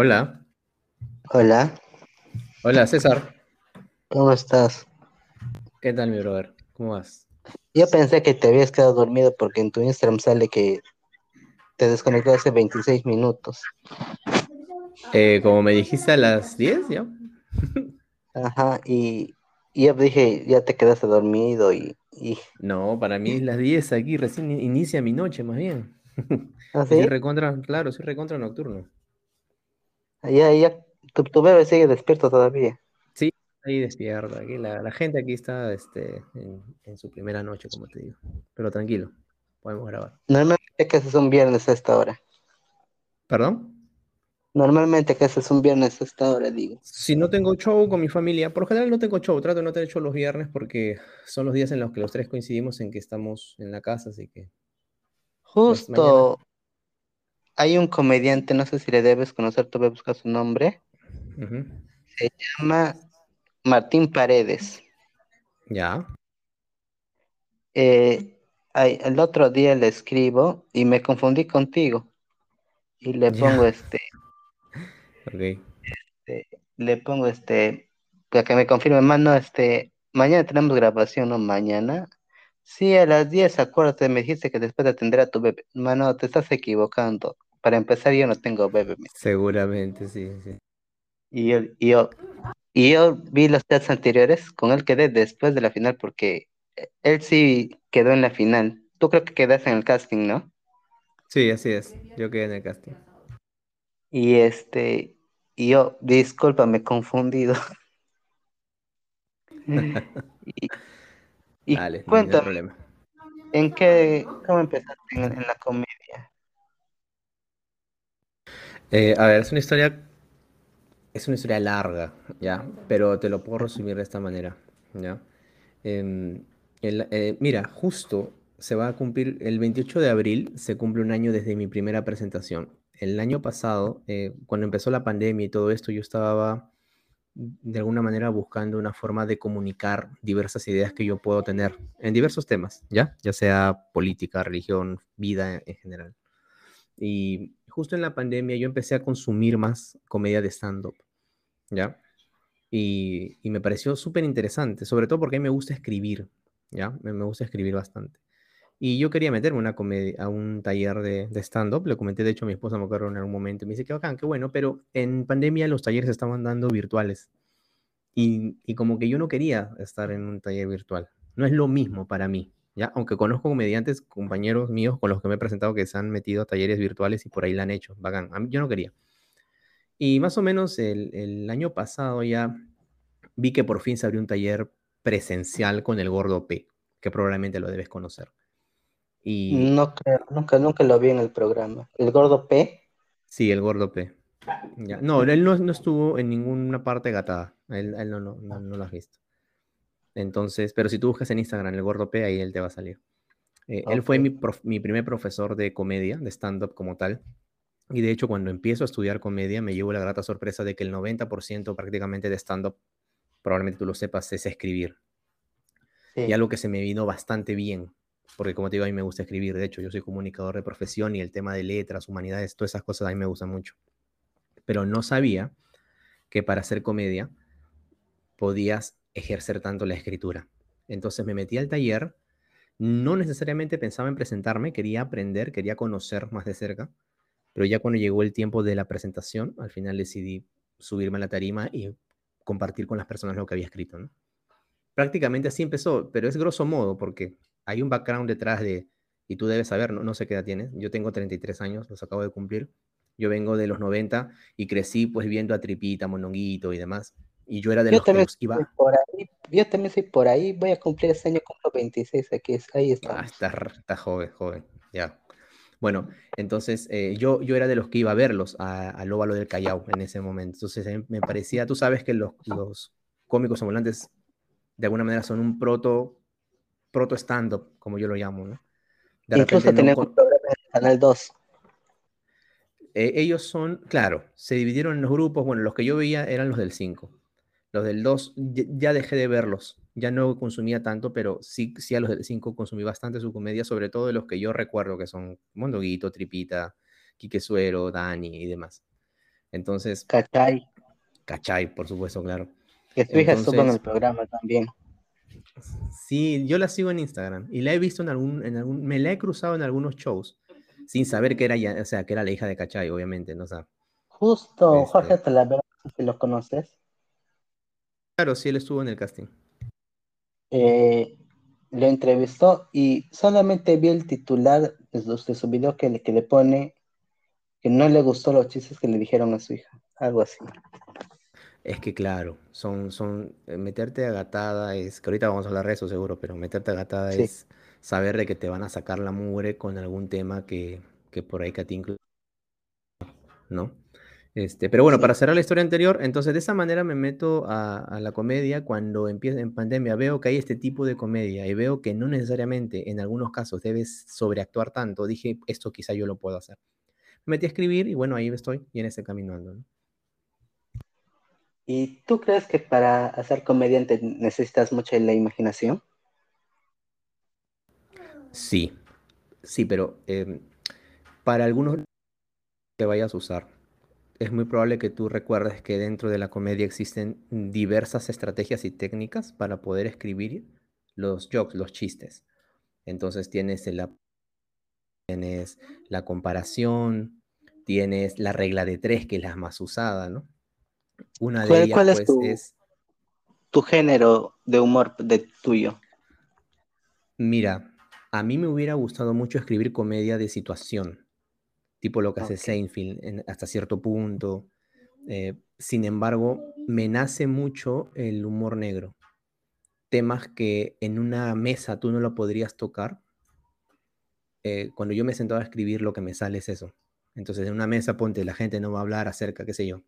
Hola, Hola, hola César. ¿cómo estás? ¿Qué tal, mi brother? ¿Cómo vas? Yo pensé que te habías quedado dormido porque en tu Instagram sale que te desconectó hace 26 minutos. Eh, como me dijiste a las 10, ¿ya? Ajá, y, y yo dije, ya te quedaste dormido y, y No, para mí es las 10 aquí, recién inicia mi noche, más bien. Soy así, recontra, claro, soy recontra nocturno. Ya, ya, tu, tu bebé sigue despierto todavía. Sí, ahí despierta. Aquí la, la gente aquí está este, en, en su primera noche, como te digo. Pero tranquilo, podemos grabar. Normalmente que haces un viernes a esta hora. ¿Perdón? Normalmente que haces un viernes a esta hora, digo. Si no tengo show con mi familia, por lo general no tengo show, trato de no tener show los viernes porque son los días en los que los tres coincidimos en que estamos en la casa, así que pues. Justo hay un comediante, no sé si le debes conocer, tú voy a buscar su nombre. Se llama Martín Paredes. Ya. Eh, el otro día le escribo y me confundí contigo y le Ya. pongo este, Ok. este, le pongo este, para que me confirme, mano, este, mañana tenemos grabación, ¿no? Mañana. Sí, a las 10, acuérdate, me dijiste que después de atender a tu bebé. Mano, te estás equivocando. Para empezar, yo no tengo me- Seguramente, sí, sí. Y yo, y yo, y yo vi los chats anteriores, con él quedé después de la final porque él sí quedó en la final. Tú creo que quedaste en el casting, ¿no? Sí, así es. Yo quedé en el casting. Y este, y yo, disculpa, me he confundido. Y, y Dale, no hay cuéntame, problema. ¿en qué, cómo empezaste en, en la comedia? Eh, a ver, es una historia, es una historia larga, ¿ya? Pero te lo puedo resumir de esta manera, ¿ya? Em, eh, mira, justo se va a cumplir, el 28 de abril se cumple un año desde mi primera presentación. El año pasado, eh, cuando empezó la pandemia y todo esto, yo estaba de alguna manera buscando una forma de comunicar diversas ideas que yo puedo tener en diversos temas, ¿ya? Ya sea política, religión, vida en general. Y justo en la pandemia yo empecé a consumir más comedia de stand-up, ¿ya? Y, me pareció súper interesante, sobre todo porque me gusta escribir, ¿ya? Me, gusta escribir bastante. Y yo quería meterme una comedia, a un taller de, stand-up, le comenté de hecho a mi esposa, me acuerdo en algún momento, y me dice, qué bacán, qué bueno, pero en pandemia los talleres se estaban dando virtuales. Y como que yo no quería estar en un taller virtual. No es lo mismo para mí, ¿ya? Aunque conozco comediantes, compañeros míos con los que me he presentado que se han metido a talleres virtuales y por ahí la han hecho, bacán. Mí, yo no quería. Y más o menos el, el año pasado ya vi que por fin se abrió un taller presencial con el Gordo P, que probablemente lo debes conocer. Y No creo, nunca, nunca lo vi en el programa. El gordo P, sí, el Gordo P. Ya. No, él no, no estuvo en ninguna parte gatada. Él, él no, no, no, no lo has visto. Entonces, pero si tú buscas en Instagram el Gordo P, ahí él te va a salir. Eh, Él fue mi, prof- mi primer profesor de comedia, de stand-up como tal. Y de hecho, cuando empiezo a estudiar comedia, me llevo la grata sorpresa de que el 90% prácticamente de stand-up, probablemente tú lo sepas, es escribir. Y sí. algo que se me vino bastante bien, porque como te digo, a mí me gusta escribir. De hecho, yo soy comunicador de profesión y el tema de letras, humanidades, todas esas cosas a mí me gustan mucho. Pero no sabía que para hacer comedia podías ejercer tanto la escritura. Entonces me metí al taller, no necesariamente pensaba en presentarme, quería aprender, quería conocer más de cerca, pero ya cuando llegó el tiempo de la presentación, al final decidí subirme a la tarima y compartir con las personas lo que había escrito, ¿no? Prácticamente así empezó, pero es grosso modo porque hay un background detrás de, y tú debes saber, no, no sé qué edad tienes, yo tengo 33 años, los acabo de cumplir, yo vengo de los 90 y crecí pues viendo a Tripita, Mononguito y demás, y yo era de Yo los que los iba, por ahí, yo también soy por ahí, voy a cumplir este año, cumplo 26, aquí es, ahí ah, está, r- está joven, joven, ya. Bueno, entonces eh, yo, yo era de los que iba a verlos a- al óvalo del Callao en ese momento. Entonces eh, me parecía, tú sabes que los, los cómicos ambulantes de alguna manera son un proto, proto stand-up, como yo lo llamo, ¿no? De Incluso repente no tenemos un con- programa en el Canal 2. eh, ellos son, claro, se dividieron en los grupos, bueno, los que yo veía eran los del 5. Los del 2 ya, dejé de verlos, ya no consumía tanto, pero sí, sí a los del 5 consumí bastante su comedia, sobre todo de los que yo recuerdo que son Mondoguito, Tripita, Quique Suero, Dani y demás. Entonces. Cachay. Cachay, por supuesto, claro. Que su hija estuvo en el programa también. Sí, yo la sigo en Instagram y la he visto en algún, en algún, me la he cruzado en algunos shows, sin saber que era ya, o sea, que era la hija de Cachay, obviamente, ¿no? O Justo, este Jorge Talavera, si lo conoces. Claro, sí, él estuvo en el casting. Eh, lo entrevistó y solamente vi el titular de su, video que le, que le pone que no le gustó los chistes que le dijeron a su hija, algo así. Es que claro, son, son, eh, meterte a gatada es, que ahorita vamos a hablar de eso seguro, pero meterte a gatada es saber de que te van a sacar la mugre con algún tema que, que por ahí que a ti ¿no? Este, pero bueno, para cerrar la historia anterior, entonces de esa manera me meto a, la comedia cuando empieza en pandemia, veo que hay este tipo de comedia y veo que no necesariamente en algunos casos debes sobreactuar tanto, dije, esto quizá yo lo puedo hacer. Me metí a escribir y bueno, ahí estoy y en ese camino ando. ¿Y tú crees que para hacer comediante necesitas mucha la imaginación? Sí, sí, pero em, para algunos que vayas a usar es muy probable que tú recuerdes que dentro de la comedia existen diversas estrategias y técnicas para poder escribir los jokes, los chistes. Entonces tienes, el, tienes la comparación, tienes la regla de tres, que es la más usada, ¿no? Una de ellas ¿cuál es, pues, tu, es tu género de humor de tuyo. Mira, a mí me hubiera gustado mucho escribir comedia de situación tipo lo que hace Seinfeld hasta cierto punto. Eh, sin embargo, me nace mucho el humor negro. Temas que en una mesa tú no lo podrías tocar. Eh, cuando yo me sentaba a escribir, lo que me sale es eso. Entonces, en una mesa, ponte, la gente no va a hablar acerca, qué sé yo,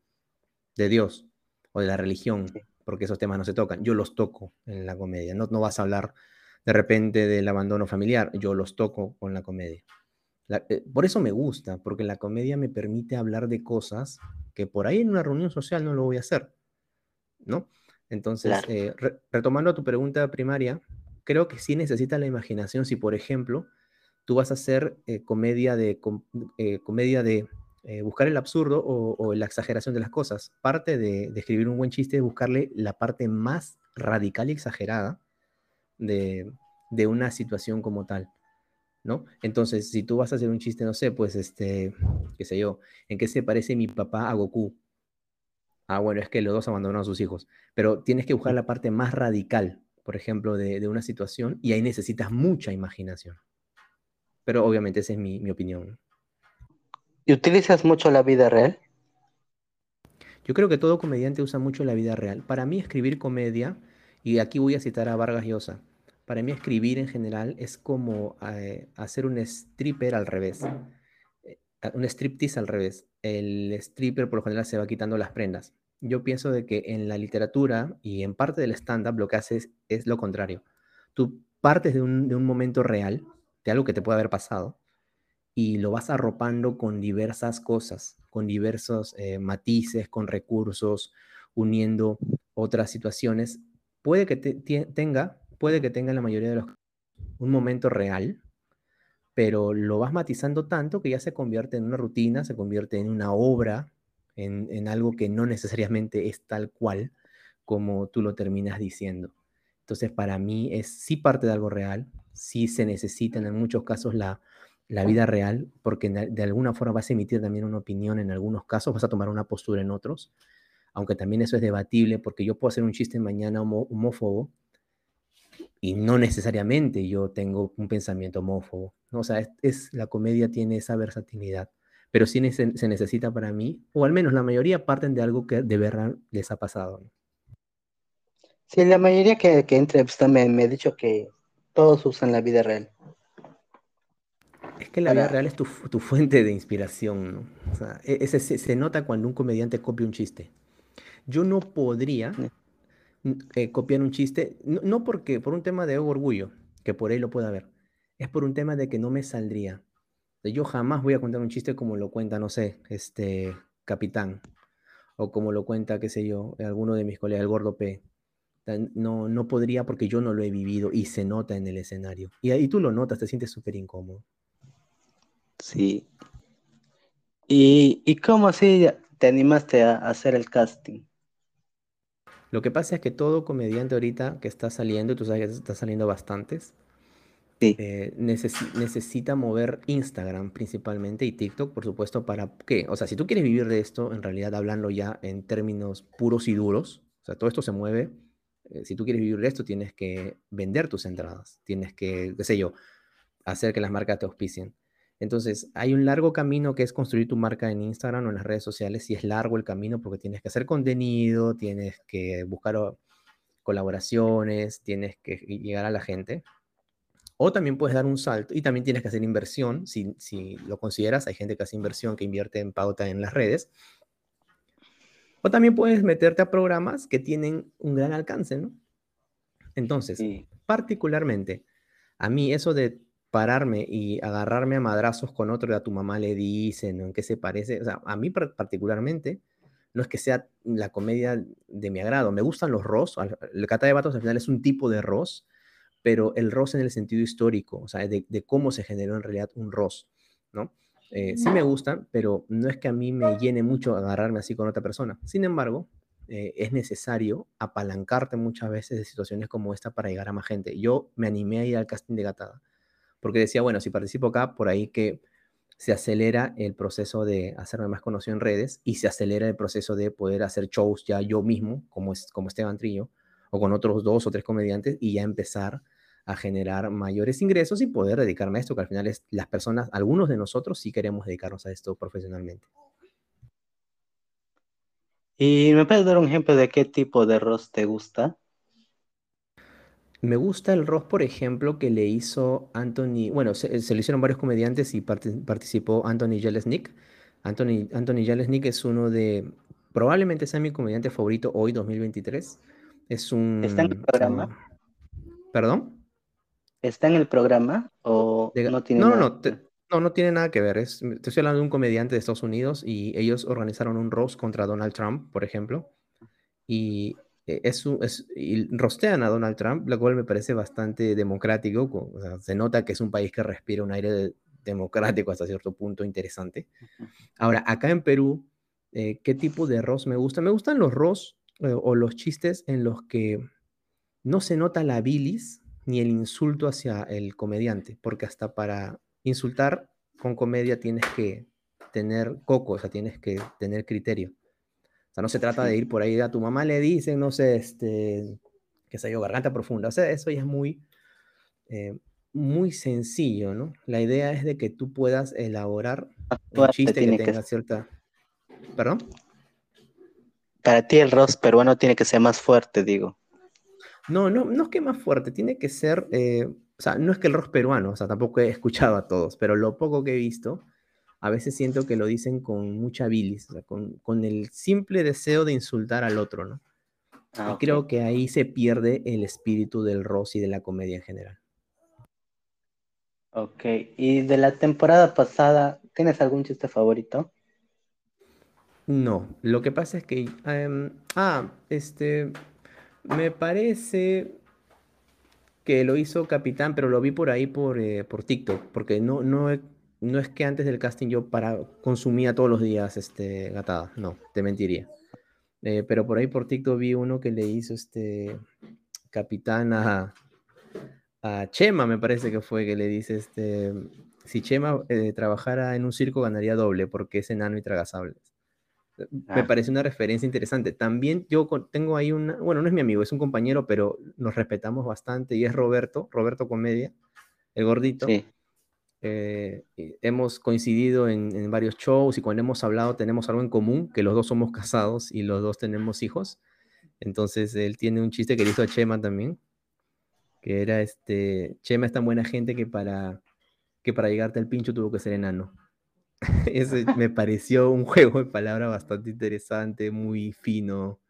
de Dios o de la religión, porque esos temas no se tocan. Yo los toco en la comedia. No, no vas a hablar de repente del abandono familiar. Yo los toco con la comedia. Eh, por eso me gusta, porque la comedia me permite hablar de cosas que por ahí en una reunión social no lo voy a hacer, ¿no? Entonces, eh, retomando tu pregunta primaria, creo que sí necesita la imaginación si, por ejemplo, tú vas a hacer eh, comedia de, comedia de buscar el absurdo o, la exageración de las cosas. Parte de, de, escribir un buen chiste es buscarle la parte más radical y exagerada de, de una situación como tal. ¿No? Entonces, si tú vas a hacer un chiste, no sé, pues, este, qué sé yo, ¿en qué se parece mi papá a Goku? Ah, bueno, es que los dos abandonaron a sus hijos, pero tienes que buscar la parte más radical, por ejemplo, de, una situación y ahí necesitas mucha imaginación. Pero obviamente esa es mi, mi opinión. ¿Y utilizas mucho la vida real? Yo creo que todo comediante usa mucho la vida real. Para mí escribir comedia, y aquí voy a citar a Vargas Llosa, para mí escribir en general es como eh, hacer un stripper al revés. Eh, un striptease al revés. El stripper por lo general se va quitando las prendas. Yo pienso de que en la literatura y en parte del stand-up lo que haces es lo contrario. Tú partes de un, momento real, de algo que te puede haber pasado, y lo vas arropando con diversas cosas, con diversos eh, matices, con recursos, uniendo otras situaciones. Puede que tenga puede que tenga la mayoría de los un momento real, pero lo vas matizando tanto que ya se convierte en una rutina, se convierte en una obra, en, algo que no necesariamente es tal cual como tú lo terminas diciendo. Entonces, para mí es sí parte de algo real, sí se necesita en muchos casos la, la vida real, porque de alguna forma vas a emitir también una opinión en algunos casos, vas a tomar una postura en otros, aunque también eso es debatible, porque yo puedo hacer un chiste mañana homófobo, y no necesariamente yo tengo un pensamiento homófobo. ¿no? O sea, es, la comedia tiene esa versatilidad, pero sí se, necesita para mí, o al menos la mayoría parten de algo que de verdad les ha pasado. Sí, la mayoría que, que entrevista me, me ha dicho que todos usan la vida real. Es que la vida real es tu, tu, fuente de inspiración, ¿no? O sea, e, ese, se, se, nota cuando un comediante copia un chiste. Yo no podría eh, copiar un chiste, no, porque por un tema de orgullo, que por ahí lo pueda haber, es por un tema de que no me saldría. Yo jamás voy a contar un chiste como lo cuenta, no sé, este capitán, o como lo cuenta, qué sé yo, alguno de mis colegas, el gordo P. No, no podría porque yo no lo he vivido y se nota en el escenario. Y ahí tú lo notas, te sientes súper incómodo. Sí. ¿Y, y cómo así te animaste a hacer el casting? Lo que pasa es que todo comediante ahorita que está saliendo, tú sabes que está saliendo bastantes, Sí. eh, necesi- necesita mover Instagram principalmente y TikTok, por supuesto, ¿para qué? O sea, si tú quieres vivir de esto, en realidad hablando ya en términos puros y duros, o sea, todo esto se mueve. eh, si tú quieres vivir de esto, tienes que vender tus entradas, tienes que, qué sé yo, hacer que las marcas te auspicien. Entonces, hay un largo camino que es construir tu marca en Instagram o en las redes sociales, y es largo el camino porque tienes que hacer contenido, tienes que buscar colaboraciones, tienes que llegar a la gente. O también puedes dar un salto y también tienes que hacer inversión, si, si lo consideras, hay gente que hace inversión, que invierte en pauta en las redes. O también puedes meterte a programas que tienen un gran alcance, ¿no? Entonces, Sí. particularmente, a mí eso de pararme y agarrarme a madrazos con otro, a tu mamá le dicen, o en qué se parece, o sea, a mí par- particularmente, no es que sea la comedia de mi agrado, me gustan los ROS, al- el Cata de Batos al final es un tipo de ROS, pero el ROS en el sentido histórico, o sea, de, de cómo se generó en realidad un ROS, ¿no? Eh, sí me gustan, pero no es que a mí me llene mucho agarrarme así con otra persona. Sin embargo, eh, es necesario apalancarte muchas veces de situaciones como esta para llegar a más gente. Yo me animé a ir al casting de Gatada, porque decía, bueno, si participo acá, por ahí que se acelera el proceso de hacerme más conocido en redes y se acelera el proceso de poder hacer shows ya yo mismo, como, es, como Esteban Trillo, o con otros dos o tres comediantes, y ya empezar a generar mayores ingresos y poder dedicarme a esto, que al final es las personas, algunos de nosotros sí queremos dedicarnos a esto profesionalmente. ¿Y me puedes dar un ejemplo de qué tipo de arroz te gusta? Me gusta el roast, por ejemplo, que le hizo Anthony, bueno, se, se lo hicieron varios comediantes y parti- participó Anthony Jeselnik. Anthony, Anthony Jeselnik es uno de, probablemente sea mi comediante favorito hoy, 2023. Es un... ¿Está en el programa? ah, ¿Perdón? ¿Está en el programa o De- no tiene no, no, nada? no, te- no, no tiene nada que ver. Es, te estoy hablando de un comediante de Estados Unidos y ellos organizaron un roast contra Donald Trump, por ejemplo. Y eh, es, un- es- y rostean a Donald Trump, lo cual me parece bastante democrático. co- o sea, se nota que es un país que respira un aire de- democrático hasta cierto punto interesante. Ahora, acá en Perú, eh, ¿qué tipo de roast me gusta? Me gustan los roast eh, o los chistes en los que no se nota la bilis ni el insulto hacia el comediante, porque hasta para insultar con comedia tienes que tener coco, o sea, tienes que tener criterio. O sea, no se trata de ir por ahí, a tu mamá le dicen, no sé, este, qué sé yo, garganta profunda. O sea, eso ya es muy, eh, muy sencillo, ¿no? La idea es de que tú puedas elaborar un Fuerte chiste que tenga cierta... ¿Perdón? Para ti el roast peruano tiene que ser más fuerte, digo. No, no, no es que más fuerte, tiene que ser, eh, o sea, no es que el rock peruano, o sea, tampoco he escuchado a todos, pero lo poco que he visto, a veces siento que lo dicen con mucha bilis, o sea, con, con el simple deseo de insultar al otro, ¿no? Ah, y creo que ahí se pierde el espíritu del rock y de la comedia en general. Ok, y de la temporada pasada, ¿tienes algún chiste favorito? No, lo que pasa es que, em, ah, este, me parece que lo hizo Capitán, pero lo vi por ahí por, eh, por TikTok, porque no, no, he- no es que antes del casting yo para, consumía todos los días este, gatada, no, te mentiría. Eh, pero por ahí por TikTok vi uno que le hizo este Capitán a, a Chema, me parece que fue, que le dice, este, si Chema eh, trabajara en un circo ganaría doble porque es enano y traga sables. Me Ah. parece una referencia interesante. También yo tengo ahí una, bueno, no es mi amigo, es un compañero, pero nos respetamos bastante y es Roberto, Roberto Comedia, el gordito. Sí. Eh, hemos coincidido en, en varios shows y cuando hemos hablado tenemos algo en común, que los dos somos casados y los dos tenemos hijos. Entonces él tiene un chiste que le hizo a Chema también, que era este, Chema es tan buena gente que para, que para llegarte al pincho tuvo que ser enano. Ese me pareció un juego de palabras bastante interesante, muy fino,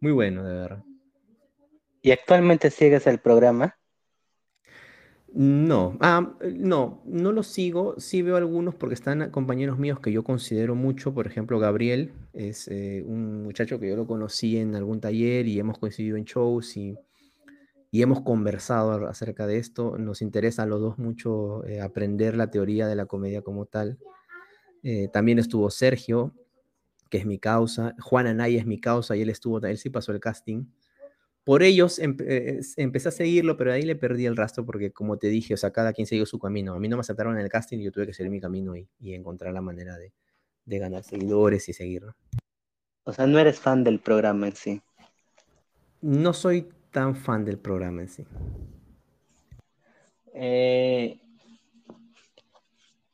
muy bueno, de verdad. ¿Y actualmente sigues el programa? No, ah, no, no los sigo, sí veo algunos porque están compañeros míos que yo considero mucho, por ejemplo, Gabriel es eh, un muchacho que yo lo conocí en algún taller y hemos coincidido en shows y, y hemos conversado acerca de esto, nos interesa a los dos mucho eh, aprender la teoría de la comedia como tal. Eh, también estuvo Sergio, que es mi causa, Juan Anaya es mi causa y él estuvo, él sí pasó el casting. Por ellos eh, empecé a seguirlo, pero ahí le perdí el rastro porque, como te dije, o sea, cada quien siguió su camino. A mí no me aceptaron en el casting y yo tuve que seguir mi camino y, y encontrar la manera de, de, ganar seguidores y seguirlo. O sea, no eres fan del programa en sí. No soy tan fan del programa en sí. Eh,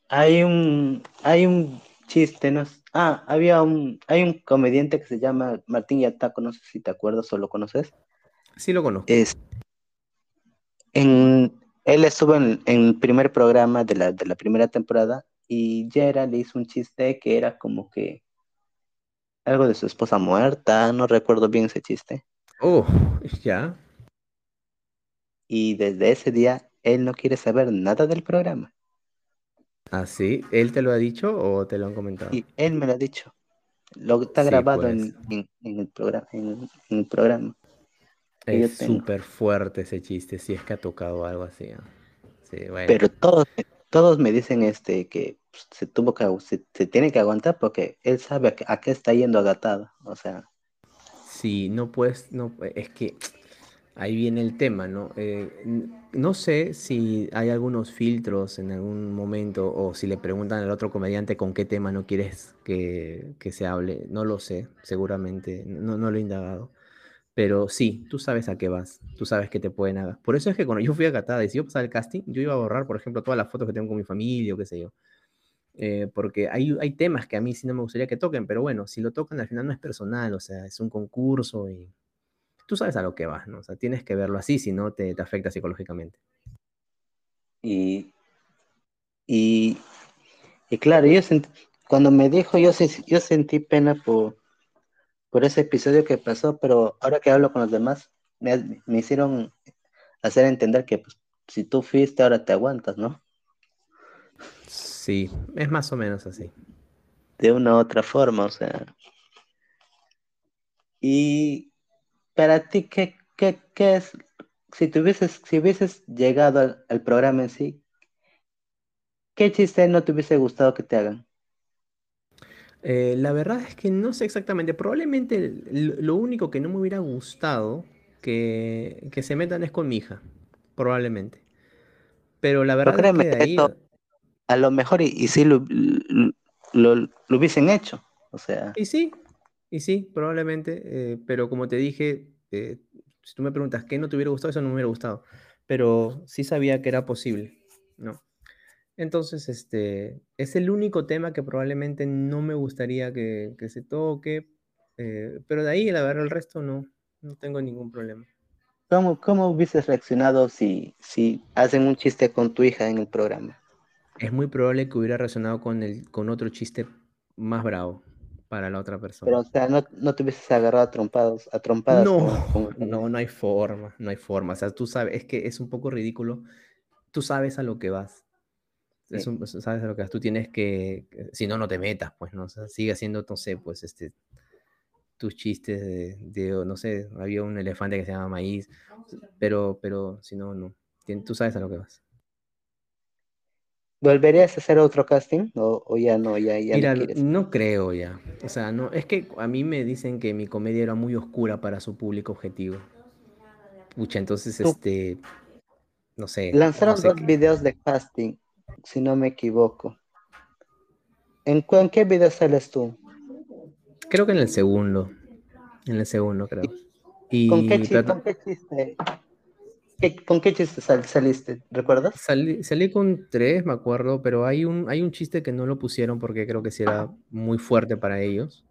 hay un hay un chiste, ¿no? Ah, había un hay un comediante que se llama Martín Yataco, no sé si te acuerdas o lo conoces. Sí lo conozco. Es, en, él estuvo en, el primer programa de la, de la primera temporada y Jera le hizo un chiste que era como que algo de su esposa muerta, no recuerdo bien ese chiste. Oh, ya. Y desde ese día él no quiere saber nada del programa. ¿Ah, sí? ¿Él te lo ha dicho o te lo han comentado? Y él me lo ha dicho. Lo está grabado en, pues. el programa, en, el programa. Es súper fuerte ese chiste, si es que ha tocado algo así. Pero todos, todos me dicen este que se tuvo que se, tiene que aguantar porque él sabe a, qué está yendo agatado. O sea. Sí, no puedes, no, es que ahí viene el tema, ¿no? Eh, no sé si hay algunos filtros en algún momento o si le preguntan al otro comediante con qué tema no quieres que, se hable. No lo sé, seguramente, no, no lo he indagado. Pero sí, tú sabes a qué vas, tú sabes que te pueden hacer. Por eso es que cuando yo fui a Catada y si yo pasaba el casting, yo iba a borrar, por ejemplo, todas las fotos que tengo con mi familia o qué sé yo. Eh, porque hay, hay temas que a mí sí no me gustaría que toquen, pero bueno, si lo tocan al final no es personal, o sea, es un concurso y tú sabes a lo que vas, ¿no? O sea, tienes que verlo así, si no te, te afecta psicológicamente. Y, y, y claro, yo cuando me dijo, yo, yo sentí pena por, por ese episodio que pasó, pero ahora que hablo con los demás, me, me hicieron hacer entender que pues, si tú fuiste, ahora te aguantas, ¿no? Sí, es más o menos así. De una u otra forma, o sea. Y para ti, ¿qué, qué, qué es? Si, tuvieses, si hubieses llegado al, programa en sí, ¿qué chiste no te hubiese gustado que te hagan? Eh, la verdad es que no sé exactamente. Probablemente lo único que no me hubiera gustado que, que se metan es con mi hija. Probablemente. Pero la verdad es que de ahí... a lo mejor y, sí lo, lo, lo, hubiesen hecho. O sea. Y sí, y sí, probablemente, eh, pero como te dije, eh, si tú me preguntas qué no te hubiera gustado, eso no me hubiera gustado, pero sí sabía que era posible, ¿no? Entonces, este, es el único tema que probablemente no me gustaría que, se toque, eh, pero de ahí, la verdad, el resto no, no tengo ningún problema. ¿Cómo, cómo hubieses reaccionado si, si hacen un chiste con tu hija en el programa? Es muy probable que hubiera reaccionado con, el, con otro chiste más bravo para la otra persona. Pero, o sea, no, no te hubieses agarrado a trompadas. A trompadas no, no, no hay forma, no hay forma. O sea, tú sabes, es que es un poco ridículo. Tú sabes a lo que vas. Sabes a lo que vas. Tú tienes que, si no, no te metas, pues, ¿no? O sea, sigue haciendo, no sé, pues, este, tus chistes de, no sé, había un elefante que se llama maíz, pero, pero, si no, no. Tú sabes a lo que vas. ¿Volverías a hacer otro casting o, ya no? Ya, ya Mira, no, creo ya. O sea, no, es que a mí me dicen que mi comedia era muy oscura para su público objetivo. Pucha, entonces, este, no sé. Lanzaron dos videos de casting, si no me equivoco. ¿En, qué video sales tú? Creo que en el segundo. En el segundo, creo. Y, ¿Con, qué, ¿Con qué chiste? ¿Con qué chiste saliste? ¿Recuerdas? Salí, con tres, me acuerdo, pero hay un, hay un chiste que no lo pusieron porque creo que sí era muy fuerte para ellos.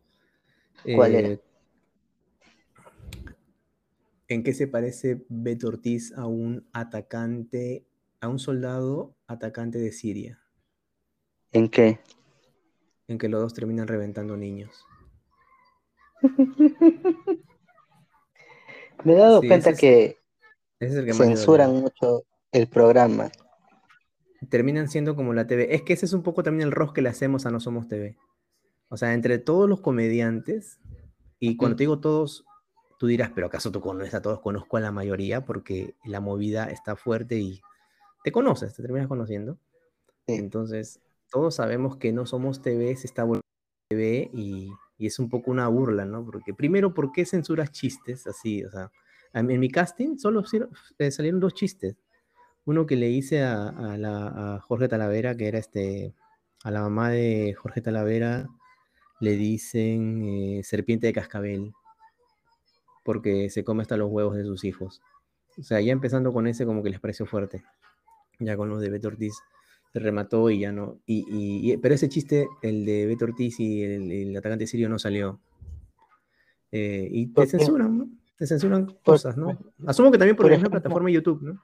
¿Cuál era? Eh, ¿En qué se parece Beto Ortiz a un atacante, a un soldado atacante de Siria? ¿En qué? En que los dos terminan reventando niños. Me he dado cuenta que censuran mucho el programa. Terminan siendo como la TV. Es que ese es un poco también el rostro que le hacemos a No Somos TV. O sea, entre todos los comediantes, y cuando te digo todos, tú dirás, pero ¿acaso tú conoces a todos? Conozco a la mayoría porque la movida está fuerte y te conoces, te terminas conociendo. Entonces, todos sabemos que No Somos TV se está volviendo TV y, Y es un poco una burla, ¿no? Porque primero, ¿por qué censuras chistes así? O sea, en, mi casting solo eh, salieron dos chistes. Uno que le hice a, la, a Jorge Talavera, que era este, a la mamá de Jorge Talavera, le dicen eh, serpiente de cascabel, porque se come hasta los huevos de sus hijos. O sea, ya empezando con ese como que les pareció fuerte. Ya con los de Beto Ortiz se remató y ya no. Y, pero ese chiste, el de Beto Ortiz y el, atacante sirio no salió. Eh, y te censuran, ¿no? Te censuran cosas, ¿no? Asumo que también por, ejemplo, la plataforma YouTube, ¿no?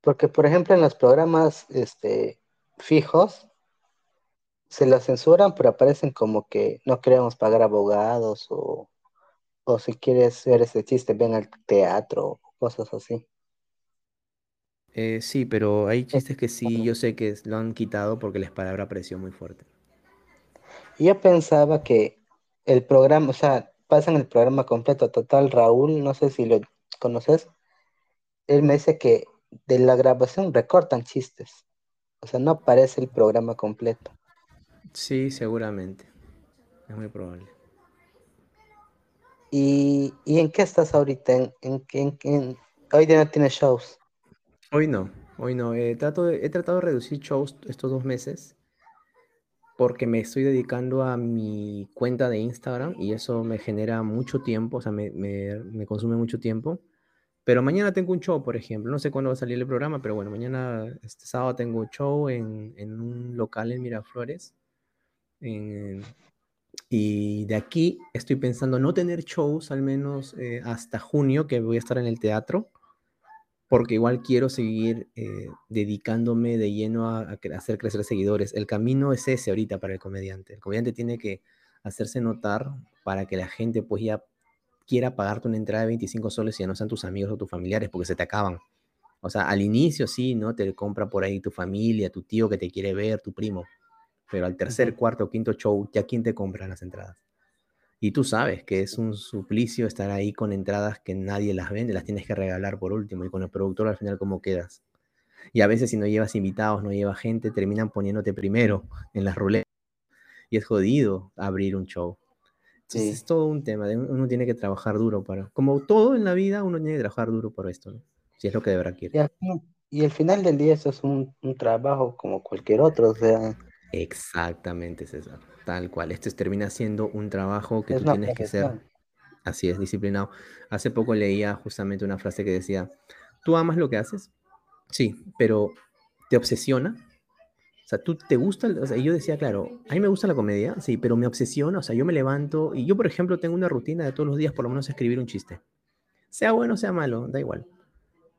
Porque, por ejemplo, en los programas este, fijos, se la censuran, pero aparecen como que no queremos pagar abogados o, o si quieres ver ese chiste, ven al teatro o cosas así. Eh, sí, pero hay chistes que sí, yo sé que lo han quitado porque les palabra precio muy fuerte. Yo pensaba que el programa, o sea, pasan el programa completo. Total, Raúl, no sé si lo conoces. Él me dice que de la grabación recortan chistes. O sea, no aparece el programa completo. Sí, seguramente. Es muy probable. ¿Y, en qué estás ahorita? ¿En, en, hoy día no tienes shows? Hoy no, hoy no. he tratado de reducir shows estos dos meses porque me estoy dedicando a mi cuenta de Instagram y eso me genera mucho tiempo, o sea, me, me, consume mucho tiempo. Pero mañana tengo un show, por ejemplo. No sé cuándo va a salir el programa, pero bueno, mañana, este sábado, tengo un show en, en un local en Miraflores. y de aquí estoy pensando no tener shows al menos eh, hasta junio, que voy a estar en el teatro porque igual quiero seguir eh, dedicándome de lleno a, hacer crecer seguidores. El camino es ese ahorita para el comediante. El comediante tiene que hacerse notar para que la gente pues ya quiera pagarte una entrada de 25 soles y ya no sean tus amigos o tus familiares porque se te acaban. O sea, al inicio sí, ¿no? Te compra por ahí tu familia, tu tío que te quiere ver, tu primo. Pero al tercer, cuarto quinto show, ¿ya quién te compra las entradas? Y tú sabes que es un suplicio estar ahí con entradas que nadie las vende, las tienes que regalar por último y con el productor al final cómo quedas. Y a veces si no llevas invitados, no llevas gente, terminan poniéndote primero en las ruletas. Y es jodido abrir un show. Entonces es todo un tema, uno tiene que trabajar duro para, como todo en la vida, uno tiene que trabajar duro por esto, ¿no? Si es lo que de verdad quiere. Y al, final del día eso es un, un trabajo como cualquier otro, o sea, Exactamente, César. Tal cual. Esto termina siendo un trabajo que tú tienes que ser, así es, disciplinado. Hace poco leía justamente una frase que decía, ¿tú amas lo que haces? Sí, pero ¿te obsesiona? O sea, ¿tú te gusta? O sea, yo decía, claro, a mí me gusta la comedia, sí, pero me obsesiona. O sea, yo me levanto y yo, por ejemplo, tengo una rutina de todos los días por lo menos escribir un chiste. Sea bueno, sea malo, da igual.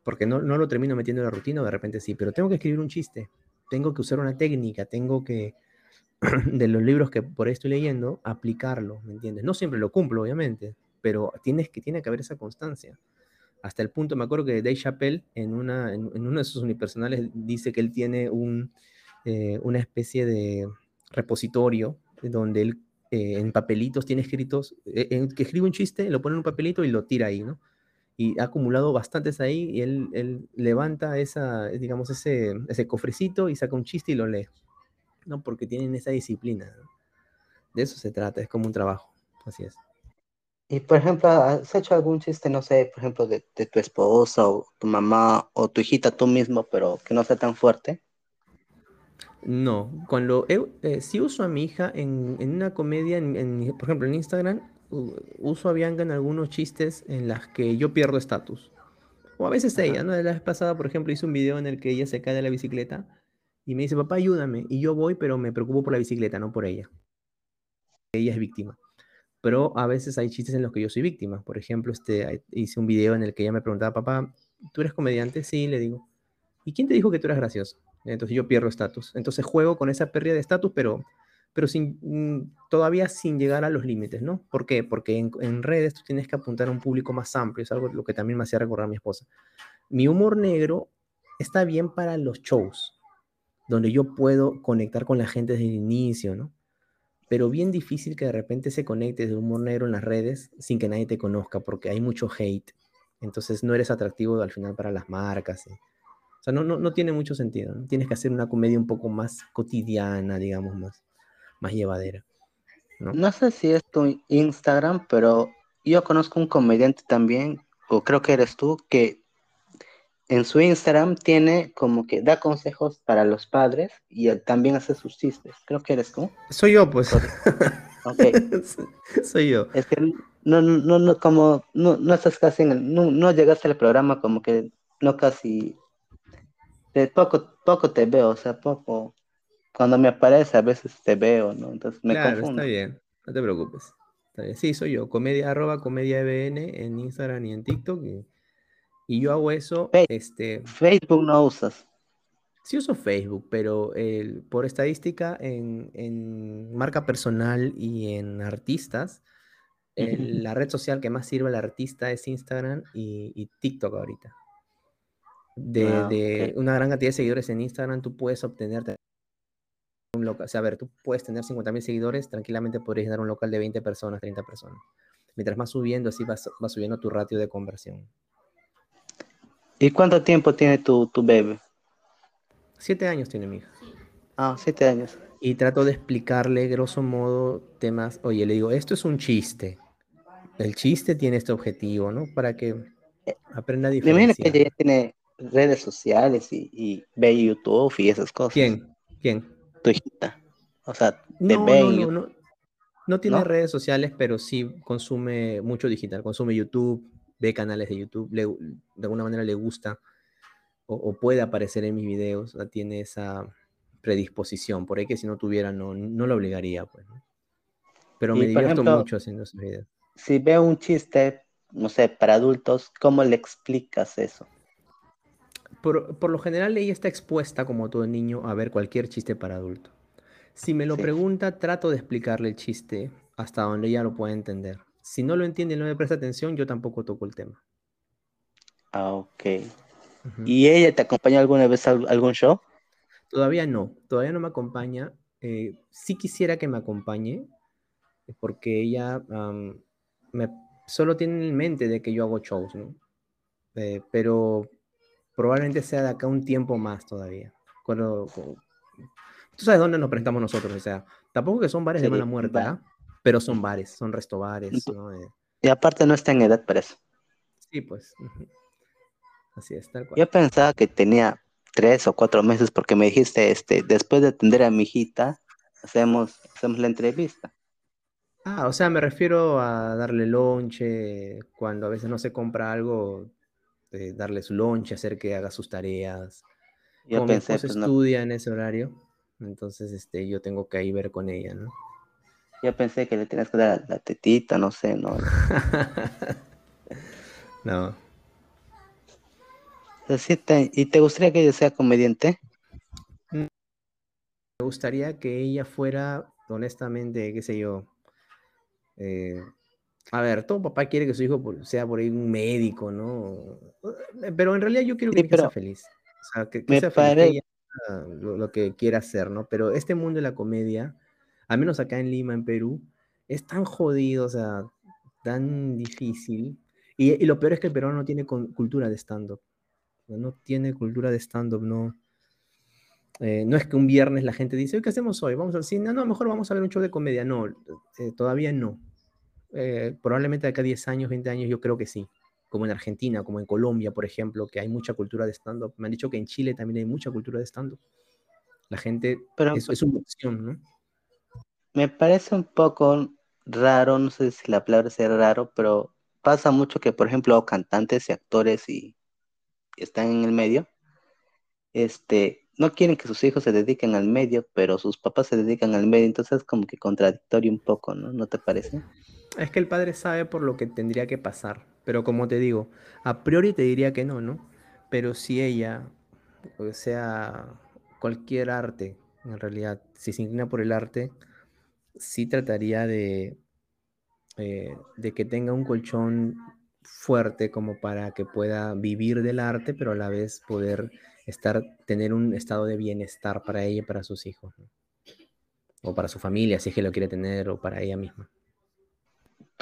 Porque no, no lo termino metiendo en la rutina, de repente sí, pero tengo que escribir un chiste tengo que usar una técnica, tengo que, de los libros que por ahí estoy leyendo, aplicarlo, ¿me entiendes? No siempre lo cumplo, obviamente, pero tienes que, tiene que haber esa constancia. Hasta el punto, me acuerdo que Dave Chappelle en, una, en, uno de sus unipersonales dice que él tiene un, eh, una especie de repositorio donde él eh, en papelitos tiene escritos, eh, que escribe un chiste, lo pone en un papelito y lo tira ahí, ¿no? Y ha acumulado bastantes ahí y él, él levanta esa, digamos, ese, ese cofrecito y saca un chiste y lo lee, ¿no? Porque tienen esa disciplina. De eso se trata, es como un trabajo, así es. Y por ejemplo, ¿has hecho algún chiste, no sé, por ejemplo, de, de tu esposa o tu mamá o tu hijita tú mismo, pero que no sea tan fuerte? No, cuando eh, si uso a mi hija en, en una comedia, en, por ejemplo, en Instagram, uso a Bianca en algunos chistes en las que yo pierdo estatus. O a veces ella, ¿no? La vez pasada, por ejemplo, hice un video en el que ella se cae de la bicicleta y me dice, papá, ayúdame. Y yo voy, pero me preocupo por la bicicleta, no por ella. Ella es víctima. Pero a veces hay chistes en los que yo soy víctima. Por ejemplo, este, hice un video en el que ella me preguntaba, papá, ¿tú eres comediante? Sí, le digo. ¿Y quién te dijo que tú eras gracioso? Entonces yo pierdo estatus. Entonces juego con esa pérdida de estatus, pero pero sin, mm, todavía sin llegar a los límites, ¿no? ¿Por qué? Porque en, redes tú tienes que apuntar a un público más amplio, es algo lo que también me hacía recordar a mi esposa. Mi humor negro está bien para los shows, donde yo puedo conectar con la gente desde el inicio, ¿no? Pero bien difícil que de repente se conecte de humor negro en las redes sin que nadie te conozca, porque hay mucho hate. Entonces no eres atractivo al final para las marcas. O sea, no, no, no tiene mucho sentido. ¿no? Tienes que hacer una comedia un poco más cotidiana, digamos, más, más llevadera. ¿no? No sé si es tu Instagram, pero yo conozco un comediante también, o creo que eres tú, que en su Instagram tiene como que da consejos para los padres y él también hace sus chistes. Creo que eres tú. Soy yo, pues. Ok. Soy yo. Es que no, no, no, como, no, no estás casi en el, no, no llegaste al programa como que no casi, de poco, poco te veo, o sea, poco, cuando me aparece a veces te veo, ¿no? Entonces me Claro, confundo. está bien. No te preocupes. Está bien. Sí, soy yo. Comedia, arroba comedia EBN en Instagram y en TikTok. Y, y yo hago eso, Fe- este, Facebook no usas. sí uso Facebook, pero por estadística en, en marca personal y en artistas, la red social que más sirve al artista es Instagram y, y TikTok ahorita. De, Ah, de una gran cantidad de seguidores en Instagram, tú puedes obtener local. O sea, a ver, tú puedes tener 50.000 seguidores, tranquilamente podrías dar un local de 20 personas, 30 personas. Mientras más subiendo, así vas, vas subiendo tu ratio de conversión. ¿Y cuánto tiempo tiene tu, tu bebé? Siete años tiene mi hija. Ah, siete años. Y trato de explicarle, grosso modo, temas. Oye, le digo, esto es un chiste. El chiste tiene este objetivo, ¿no? Para que aprenda a Me imagino que diferenciar. ella ya tiene redes sociales y, y ve YouTube y esas cosas. ¿Quién? ¿Quién? Tu hijita. O sea, te No, no, no, no. Tiene redes sociales, pero sí consume mucho digital. Consume YouTube, ve canales de YouTube, le- de alguna manera le gusta o, o puede aparecer en mis videos. o sea, tiene esa predisposición. Por ahí que si no tuviera, no, no lo obligaría. Pues. Pero me divierto ejemplo, mucho haciendo esos videos. si ve un chiste, no sé, para adultos, ¿cómo le explicas eso? Por, por lo general, ella está expuesta, como todo niño, a ver cualquier chiste para adulto. Si me lo Sí. pregunta, trato de explicarle el chiste hasta donde ella lo pueda entender. Si no lo entiende y no me presta atención, yo tampoco toco el tema. Ah, ok. Ujú. ¿Y ella te acompañó alguna vez a al- algún show? Todavía no, todavía no me acompaña. Eh, sí quisiera que me acompañe, porque ella am, me, solo tiene en mente de que yo hago shows, ¿no? Eh, pero probablemente sea de acá un tiempo más todavía. Cuando, tú sabes dónde nos presentamos nosotros, o sea, tampoco que son bares de mala muerte, ¿ah? Pero son bares, son restobares, ¿no? Eh, Y aparte no está en edad para eso. sí, pues. Así es, tal cual. Yo pensaba que tenía tres o cuatro meses porque me dijiste, este, después de atender a mi hijita, hacemos, hacemos la entrevista. Ah, o sea, me refiero a darle lonche, cuando a veces no se compra algo, eh, darle su lonche, hacer que haga sus tareas. Yo Como mi pensé, esposa pues no, estudia en ese horario, entonces este, yo tengo que ahí ver con ella, ¿no? yo pensé que le tenías que dar la tetita, no sé, no. No, ¿Y te gustaría que ella sea comediante? me gustaría que ella fuera, honestamente, qué sé yo, eh, a ver, todo papá quiere que su hijo sea por ahí un médico, ¿no? Eh, Pero en realidad yo quiero que Sí, sea feliz. O sea, que, que sea feliz, que ella lo, lo que quiera hacer, ¿no? Pero este mundo de la comedia, al menos acá en Lima, en Perú, es tan jodido, o sea, tan difícil. Y, y lo peor es que el peruano no tiene con- cultura de stand-up. No tiene cultura de stand-up, no. Eh, no es que un viernes la gente dice, "Oye, ¿qué hacemos hoy? Vamos al cine. No, mejor vamos a ver un show de comedia. No, eh, todavía no. Eh, probablemente de acá a 10 años, 20 años, yo creo que sí. Como en Argentina, como en Colombia, por ejemplo, que hay mucha cultura de stand-up. Me han dicho que en Chile también hay mucha cultura de stand-up. La gente, pero es, es una opción, ¿no? me parece un poco raro, no sé si la palabra sea raro, pero pasa mucho que, por ejemplo, cantantes y actores y que están en el medio, este, no quieren que sus hijos se dediquen al medio, pero sus papás se dedican al medio, entonces es como que contradictorio un poco, ¿no? ¿No te parece? Es que el padre sabe por lo que tendría que pasar. Pero como te digo, a priori te diría que no, ¿no? Pero si ella, o sea, cualquier arte, en realidad, si se inclina por el arte, sí trataría de, eh, de que tenga un colchón fuerte como para que pueda vivir del arte, pero a la vez poder estar, tener un estado de bienestar para ella y para sus hijos, ¿no? O para su familia, si es que lo quiere tener, o para ella misma.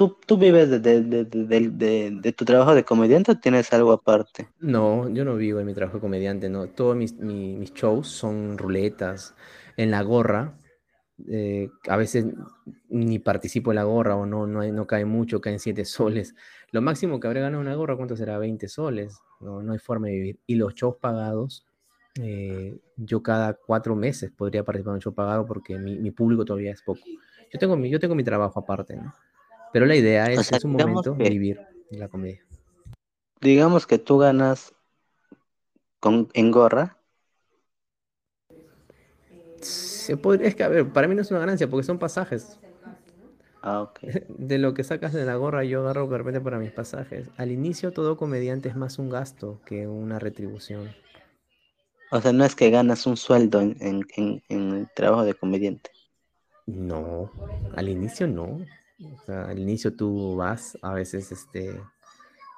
¿Tú, tú vives de, de, de, de, de, de tu trabajo de comediante o tienes algo aparte? No, yo no vivo en mi trabajo de comediante, no. Todos mis, mi- mis shows son ruletas. En la gorra, eh, a veces ni participo en la gorra o no, no, no cae mucho, caen 7 soles. Lo máximo que habré ganado una gorra, ¿cuánto será? 20 soles. No, no hay forma de vivir. Y los shows pagados, eh, yo cada cuatro meses podría participar en un show pagado porque mi, mi público todavía es poco. Yo tengo mi, yo tengo mi trabajo aparte, ¿no? Pero la idea es, O sea, digamos momento, que, vivir la comedia. digamos que tú ganas con, en gorra. Se podría- es que, a ver, para mí no es una ganancia porque son pasajes. Ah, ok. De lo que sacas de la gorra, yo agarro de repente para mis pasajes. Al inicio, todo comediante es más un gasto que una retribución. O sea, no es que ganas un sueldo en, en, en, en el trabajo de comediante. No, al inicio no. O al inicio tú vas, a veces este,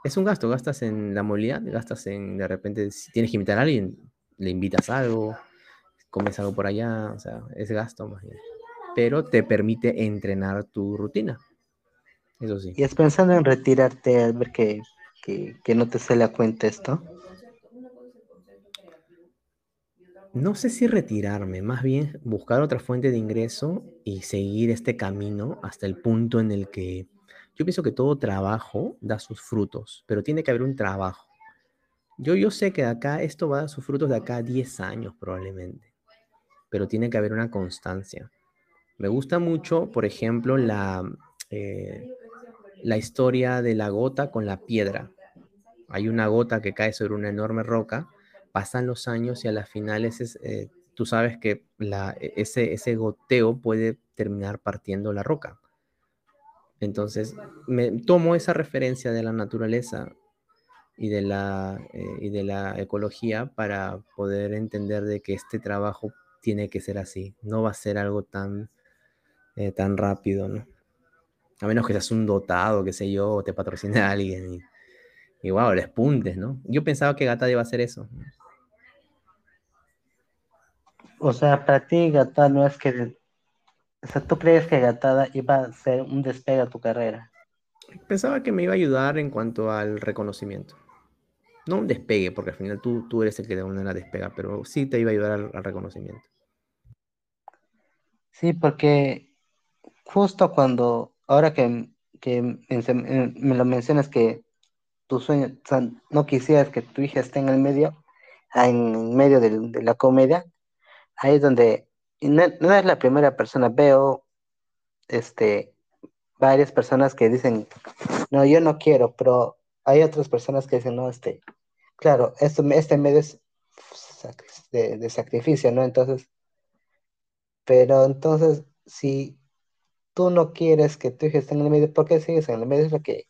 es un gasto, gastas en la movilidad, gastas en, de repente, si tienes que invitar a alguien, le invitas algo, comes algo por allá, o sea, es gasto más. Pero te permite entrenar tu rutina, eso sí. ¿Y es pensando en retirarte al ver que, que, que no te sale a cuenta esto? No sé si retirarme, más bien buscar otra fuente de ingreso y seguir este camino hasta el punto en el que yo pienso que todo trabajo da sus frutos, pero tiene que haber un trabajo. Yo, yo sé que de acá esto va a dar sus frutos de acá a 10 años probablemente, pero tiene que haber una constancia. Me gusta mucho, por ejemplo, la, eh, la historia de la gota con la piedra. Hay una gota que cae sobre una enorme roca, pasan los años y a las finales es, eh, tú sabes que la, e- ese, ese goteo puede terminar partiendo la roca. Entonces, me tomo esa referencia de la naturaleza y de la, eh, y de la ecología para poder entender de que este trabajo tiene que ser así. No va a ser algo tan, eh, tan rápido, ¿no? A menos que seas un dotado, qué sé yo, o te patrocine a alguien y, y wow, les puntes, ¿no? Yo pensaba que Gata iba a hacer eso. O sea, para ti, Gatada, no es que... O sea, ¿tú crees que Gatada iba a ser un despegue a tu carrera? Pensaba que me iba a ayudar en cuanto al reconocimiento. No un despegue, porque al final tú, tú eres el que de alguna manera despega, pero sí te iba a ayudar al, al reconocimiento. Sí, porque justo cuando, ahora que, que eh, me lo mencionas que tu sueño, o sea, no quisieras que tu hija esté en el medio, en medio de la comedia, ahí es donde, no, es la primera persona, veo este, varias personas que dicen, no, yo no quiero, pero hay otras personas que dicen, no, este, claro, esto, este medio es de sacrificio, ¿no? Entonces, pero entonces, si tú no quieres que tu hija esté en el medio, ¿por qué sigues en el medio? Es lo que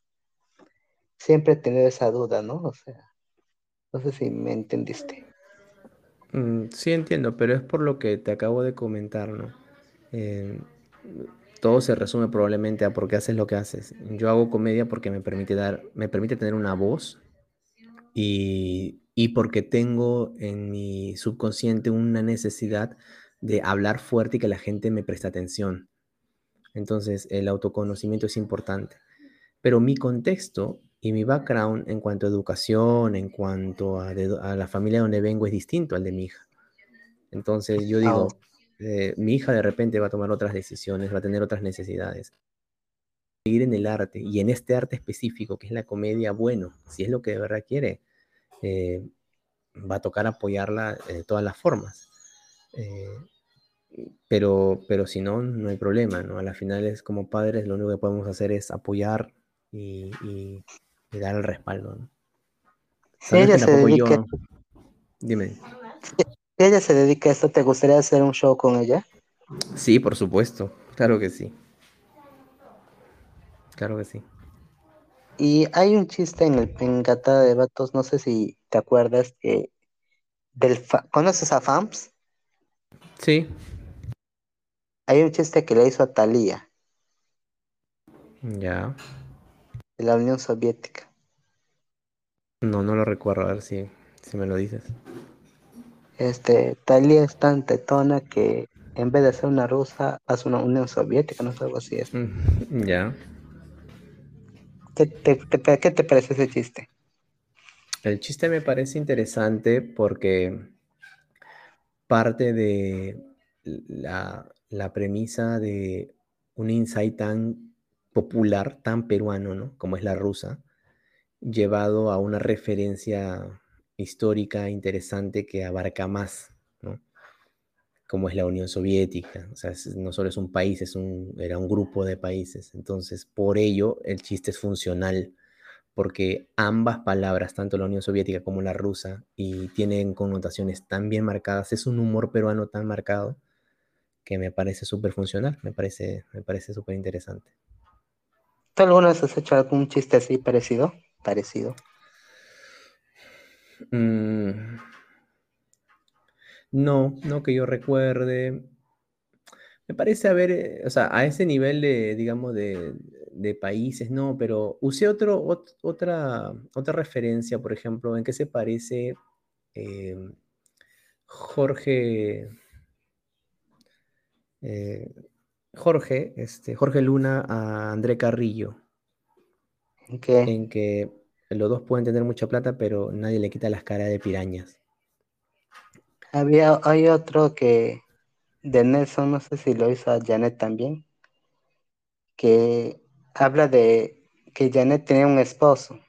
siempre he tenido esa duda, ¿no? O sea, no sé si me entendiste. Mm, sí entiendo, pero es por lo que te acabo de comentar, ¿no? Eh, todo se resume probablemente a por qué haces lo que haces. Yo hago comedia porque me permite dar, me permite tener una voz y, y porque tengo en mi subconsciente una necesidad de hablar fuerte y que la gente me preste atención. Entonces, el autoconocimiento es importante. Pero mi contexto y mi background en cuanto a educación, en cuanto a, de- a la familia donde vengo, es distinto al de mi hija. Entonces, yo digo, eh, mi hija de repente va a tomar otras decisiones, va a tener otras necesidades. Seguir en el arte y en este arte específico, que es la comedia, bueno, si es lo que de verdad quiere, eh, va a tocar apoyarla de todas las formas. Eh, pero, pero si no, no hay problema, ¿no? A la final es como padres, lo único que podemos hacer es apoyar y, y- y dar el respaldo, ¿no? Si ella se dedica, yo... Dime. si ella se dedica a esto, ¿te gustaría hacer un show con ella? Sí, por supuesto. Claro que sí. Claro que sí. Y hay un chiste en el en Gatada de Vatos, no sé si te acuerdas que del fa- ¿conoces a FAMS? Sí. Hay un chiste que le hizo a Thalía, Ya. De la Unión Soviética. No, no lo recuerdo. A ver si, si me lo dices. Este, Thalía es tan tetona que en vez de hacer una rusa, hace una Unión Soviética, no sé, algo así es. Mm, Ya. ¿Qué te, te- qué te parece ese chiste? El chiste me parece interesante porque parte de la, la premisa de un insight tan popular, tan peruano, ¿no? Como es la rusa, llevado a una referencia histórica interesante que abarca más, ¿no? Como es la Unión Soviética. O sea, no solo es un país, es un, era un grupo de países. Entonces, por ello, el chiste es funcional, porque ambas palabras, tanto la Unión Soviética como la rusa, y tienen connotaciones tan bien marcadas, es un humor peruano tan marcado que me parece súper funcional, me parece, me parece súper interesante. ¿Tú alguna vez has hecho algún chiste así parecido? Parecido. Mm. no, no que yo recuerde. Me parece haber, eh, o sea, a ese nivel de, digamos, de, países, no, pero usé otro, otra, otra referencia, por ejemplo, en qué se parece em, Jorge, eh, Jorge, este, Jorge Luna a André Carrillo. En que los dos pueden tener mucha plata, pero nadie le quita las caras de pirañas. Había, hay otro que de Nelson, no sé si lo hizo a Janet también, que habla de que Janet tenía un esposo.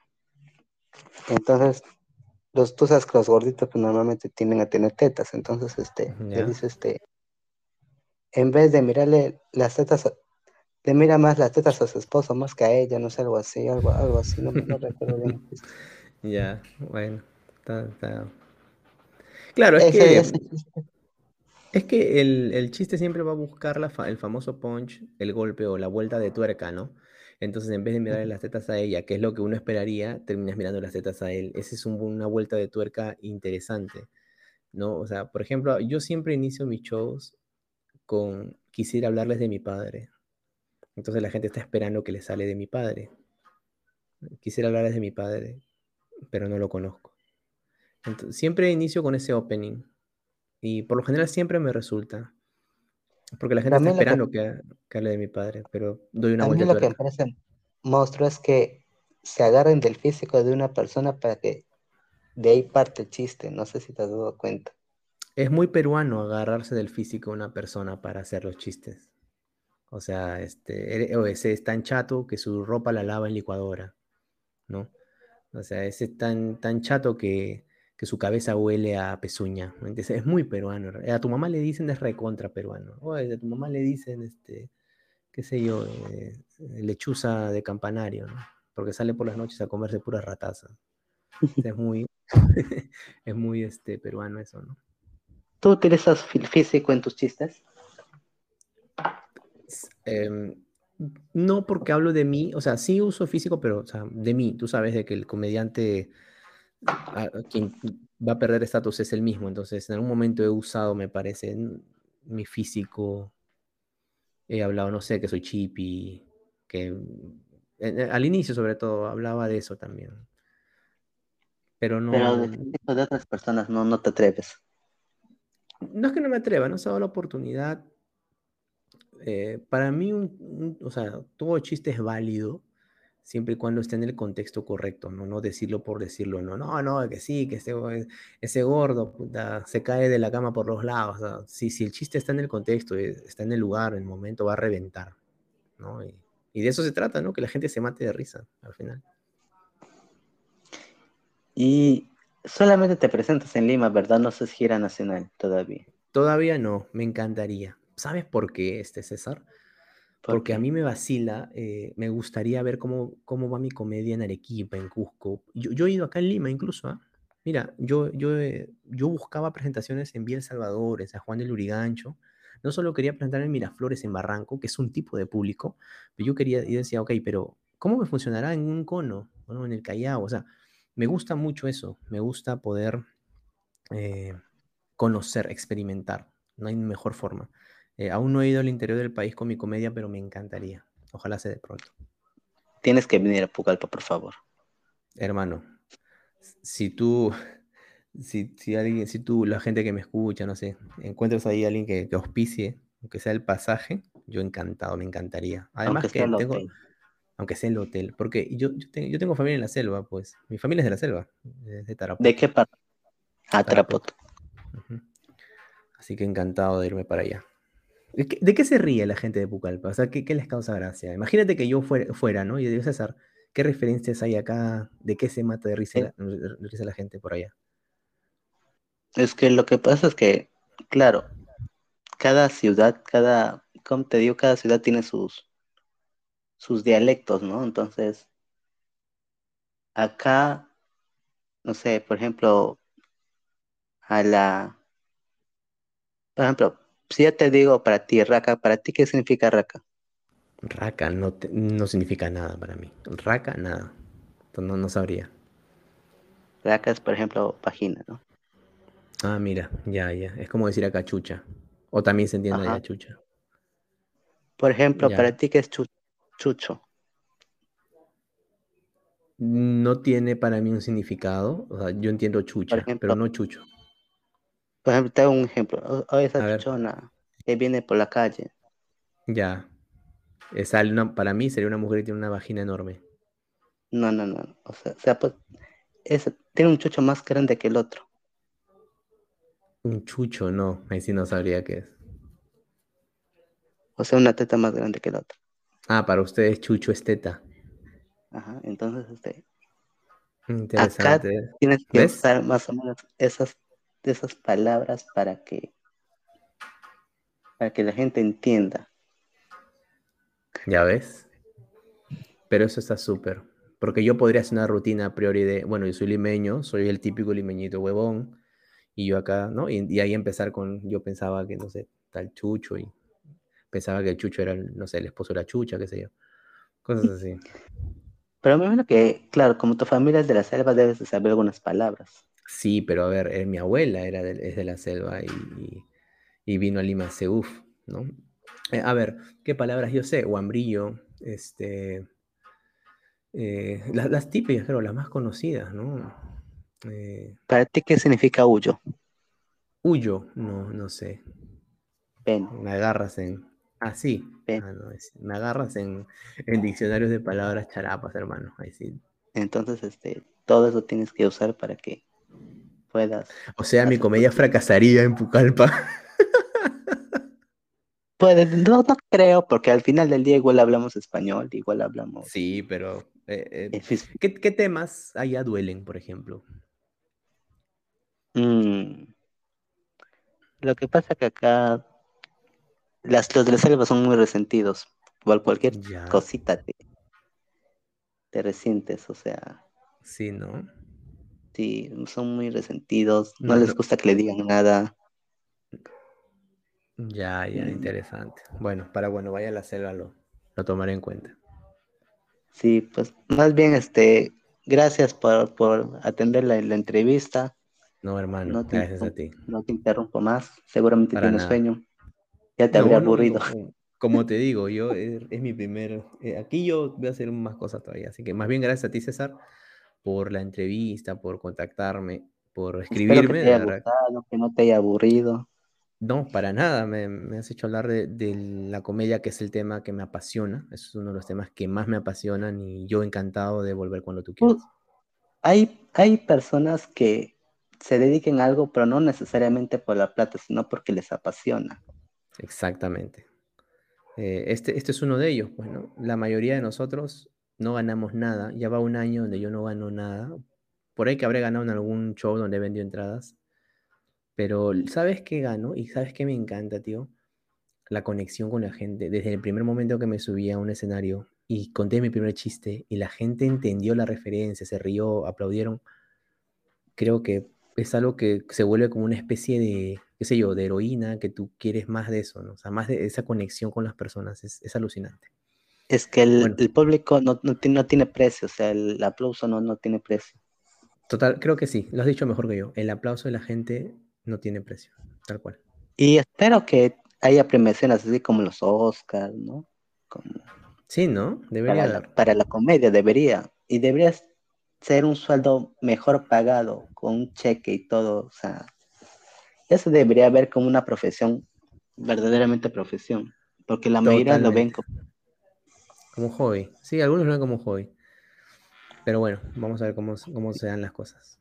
Entonces, los, tú sabes que los gorditos pues, normalmente tienden a tener tetas. Entonces, este, le dice este, en vez de mirarle las tetas, le mira más las tetas a su esposo más que a ella, no sé, algo así, algo, algo así, no, recuerdo bien. Ya, bueno, está, Claro, es que, es que el, chiste siempre va a buscar la el famoso punch, el golpe o la vuelta de tuerca, ¿no? Entonces, en vez de mirarle las tetas a ella, que es lo que uno esperaría, terminas mirando las tetas a él. Esa es una vuelta de tuerca interesante, ¿no? O sea, por ejemplo, yo siempre inicio mis shows con quisiera hablarles de mi padre. Entonces la gente está esperando que le sale de mi padre. Quisiera hablarles de mi padre, pero no lo conozco. siempre inicio con ese opening. Y por lo general siempre me resulta. Porque la gente está esperando que, hable de mi padre, pero doy una vuelta. Lo que me parece monstruo es que se agarren del físico de una persona para que de ahí parte el chiste. No sé si te has dado cuenta. Es muy peruano agarrarse del físico de una persona para hacer los chistes. O sea, este, o ese es tan chato que su ropa la lava en licuadora, ¿no? O sea, ese es tan, tan chato que, que su cabeza huele a pezuña. es muy peruano. A tu mamá le dicen es recontra peruano. O a tu mamá le dicen, este, qué sé yo, eh, lechuza de campanario, ¿no? Porque sale por las noches a comerse pura rataza. Es muy, es muy este, peruano eso, ¿no? ¿Tú utilizas físico en tus chistes? Em, no porque hablo de mí, o sea, sí uso físico, pero o sea, de mí, tú sabes de que el comediante a, quien va a perder estatus es el mismo, entonces en algún momento he usado, me parece, mi físico, he hablado, no sé, que soy chippy, que al inicio sobre todo hablaba de eso también. Pero no... Pero de, de otras personas no, no te atreves no es que no me atreva, no se ha dado la oportunidad. Eh, para mí, o sea, todo chiste es válido siempre y cuando esté en el contexto correcto, ¿no? No decirlo por decirlo, no, no, no, que sí, que ese, ese gordo se cae de la cama por los lados. si, si el chiste está en el contexto, eh, está en el lugar, en el momento, va a reventar, ¿no? Y, y de eso se trata, ¿no? Que la gente se mate de risa al final. Y Solamente te presentas en Lima, ¿verdad? No es gira nacional todavía. Todavía no, me encantaría. ¿Sabes por qué, este César? Porque a mí me vacila, eh, me gustaría ver cómo, cómo va mi comedia en Arequipa, en Cusco. Yo, he ido acá en Lima incluso, ¿ah? Mira, yo, yo, eh, yo buscaba presentaciones en Vía El Salvador, en San Juan del Urigancho. No solo quería presentar en Miraflores, en Barranco, que es un tipo de público, pero yo quería, y decía, ok, pero ¿cómo me funcionará en un cono? ¿no? En el Callao, o sea, me gusta mucho eso, me gusta poder eh, conocer, experimentar, no hay mejor forma. Eh, aún no he ido al interior del país con mi comedia, pero me encantaría. Ojalá sea de pronto. Tienes que venir a Pucallpa, por favor. Hermano, si tú, si, si alguien, si tú, la gente que me escucha, no sé, encuentras ahí a alguien que, que auspicie, aunque sea el pasaje, yo encantado, me encantaría. Además que tengo, aunque sea el hotel, porque yo, yo, tengo, familia en la selva, pues, mi familia es de la selva, de Tarapoto. ¿De qué parte? Ah, Tarapoto. Así que encantado de irme para allá. ¿De qué, de qué se ríe la gente de Pucallpa? O sea, ¿qué, qué les causa gracia? Imagínate que yo fuera, fuera, ¿no? Y yo digo, César, ¿qué referencias hay acá? ¿De qué se mata de risa, Eh, la, de risa la gente por allá? Es que lo que pasa es que, claro, cada ciudad, cada, como te digo, cada ciudad tiene sus, sus dialectos, ¿no? Entonces, acá, no sé, por ejemplo, a la, por ejemplo, si ya te digo para ti, raca, ¿para ti qué significa raca? Raca no, te- no significa nada para mí. Raca, nada. No, no sabría. Raca es, por ejemplo, vagina, ¿no? Ah, mira, ya, ya. Es como decir acá chucha. O también se entiende allá chucha. Por ejemplo, Ya. para ti qué es chu- chucho. No tiene para mí un significado. O sea, yo entiendo chucha, pero no chucho. por ejemplo, te hago un ejemplo. Esa A ver, chuchona que viene por la calle. ya. Una- para mí sería una mujer que tiene una vagina enorme. No, no, no. O sea, o sea, pues, tiene un chucho más grande que el otro. Un chucho, no. Ahí sí no sabría qué es. O sea, una teta más grande que el otro. Ah, para ustedes chucho es teta. Ajá. Entonces, este, acá Interesante. ¿eh? tienes que ¿Ves? usar más o menos esas, esas palabras para que, para que la gente entienda. Ya ves. Pero eso está súper. Porque yo podría hacer una rutina a priori de, bueno, yo soy limeño, soy el típico limeñito huevón, y yo acá, ¿no? Y, y ahí empezar con, yo pensaba que, no sé, tal chucho, y pensaba que el chucho era, no sé, el esposo de la chucha, qué sé yo. Cosas así. Pero me imagino que, claro, como tu familia es de la selva, debes de saber algunas palabras. Sí, pero a ver, eh, mi abuela era de, es de la selva y, y- vino a Lima Seuf, ¿no? Eh, a ver, ¿qué palabras yo sé? Guambrillo, este, eh, las, las típicas, creo, las más conocidas, ¿no? Eh, ¿Para ti qué significa huyo? huyo, no, no sé. Ven, Me agarras en. Ah, sí. ven. Ah, no, es- me agarras en, en diccionarios de palabras charapas, hermano. Ahí sí. Entonces, este, todo eso tienes que usar para que puedas O sea, mi comedia tu- fracasaría en Pucallpa. Puede, no, no creo, porque al final del día igual hablamos español, igual hablamos Sí, pero. eh, eh, eh, fis- ¿qué, qué temas allá duelen, por ejemplo? Mm, Lo que pasa que acá las, los de la selva son muy resentidos. Igual cualquier Ya. cosita te, te resientes, o sea, Sí, ¿no? sí, son muy resentidos, no No, les gusta que le digan nada. Ya, ya, Mm. interesante. Bueno, para cuando vaya a la selva lo, lo tomaré en cuenta. Sí, pues más bien, este, gracias por, por atender la, la entrevista. No, hermano, No te, gracias a ti. no te interrumpo más, seguramente Para tienes nada. sueño, ya te No, habría aburrido. no, como te digo, yo eh, es, mi primer. eh, aquí yo voy a hacer más cosas todavía. Así que más bien gracias a ti, César, por la entrevista, por contactarme, por Espero que escribirme. te haya gustado, que no te haya aburrido. no, para nada. Me, me has hecho hablar de, de la comedia, que es el tema que me apasiona. Es uno de los temas que más me apasionan y yo encantado de volver cuando tú quieras. Hay, hay personas que se dediquen a algo, pero no necesariamente por la plata, sino porque les apasiona. Exactamente. Eh, este, este es uno de ellos, pues, ¿no? La mayoría de nosotros no ganamos nada. Ya va un año donde yo no gano nada. Por ahí que habré ganado en algún show donde he vendido entradas. Pero ¿sabes qué gano? Y ¿sabes qué me encanta, tío? La conexión con la gente. Desde el primer momento que me subí a un escenario y conté mi primer chiste y la gente entendió la referencia, se rió, aplaudieron, creo que es algo que se vuelve como una especie de, qué sé yo, de heroína, que tú quieres más de eso, ¿no? O sea, más de esa conexión con las personas. Es, es alucinante. Es que el, Bueno. el público no, no, tiene, no tiene precio, o sea, el aplauso no, no tiene precio. Total, creo que sí, lo has dicho mejor que yo. El aplauso de la gente no tiene precio, tal cual. Y espero que haya premiaciones así como los Oscars, ¿no? Como Sí, ¿no? Debería para, la, para la comedia debería. Y debería ser un sueldo mejor pagado, con un cheque y todo. O sea, eso debería haber como una profesión, verdaderamente profesión. Porque la mayoría lo ven como, Como hobby. Sí, algunos lo ven como hobby. Pero bueno, vamos a ver cómo, cómo se dan las cosas.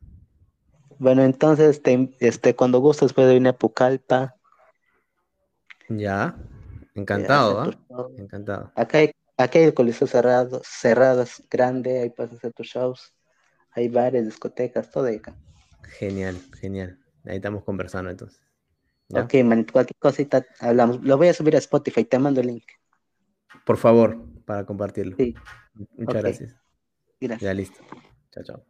Bueno, entonces, te- este, cuando gustes puedes venir a Pucallpa. Ya, Encantado, ¿ah? Encantado. Acá hay, acá hay el coliseo cerrado, cerrados, grande, ahí puedes hacer tus shows. Hay bares, discotecas, todo ahí acá. Genial, genial. Ahí estamos conversando entonces. Ok, manito, cualquier cosita hablamos. Lo voy a subir a Spotify, te mando el link. Por favor, para compartirlo. Sí. Muchas gracias. Gracias. Ya listo. Chao, chao.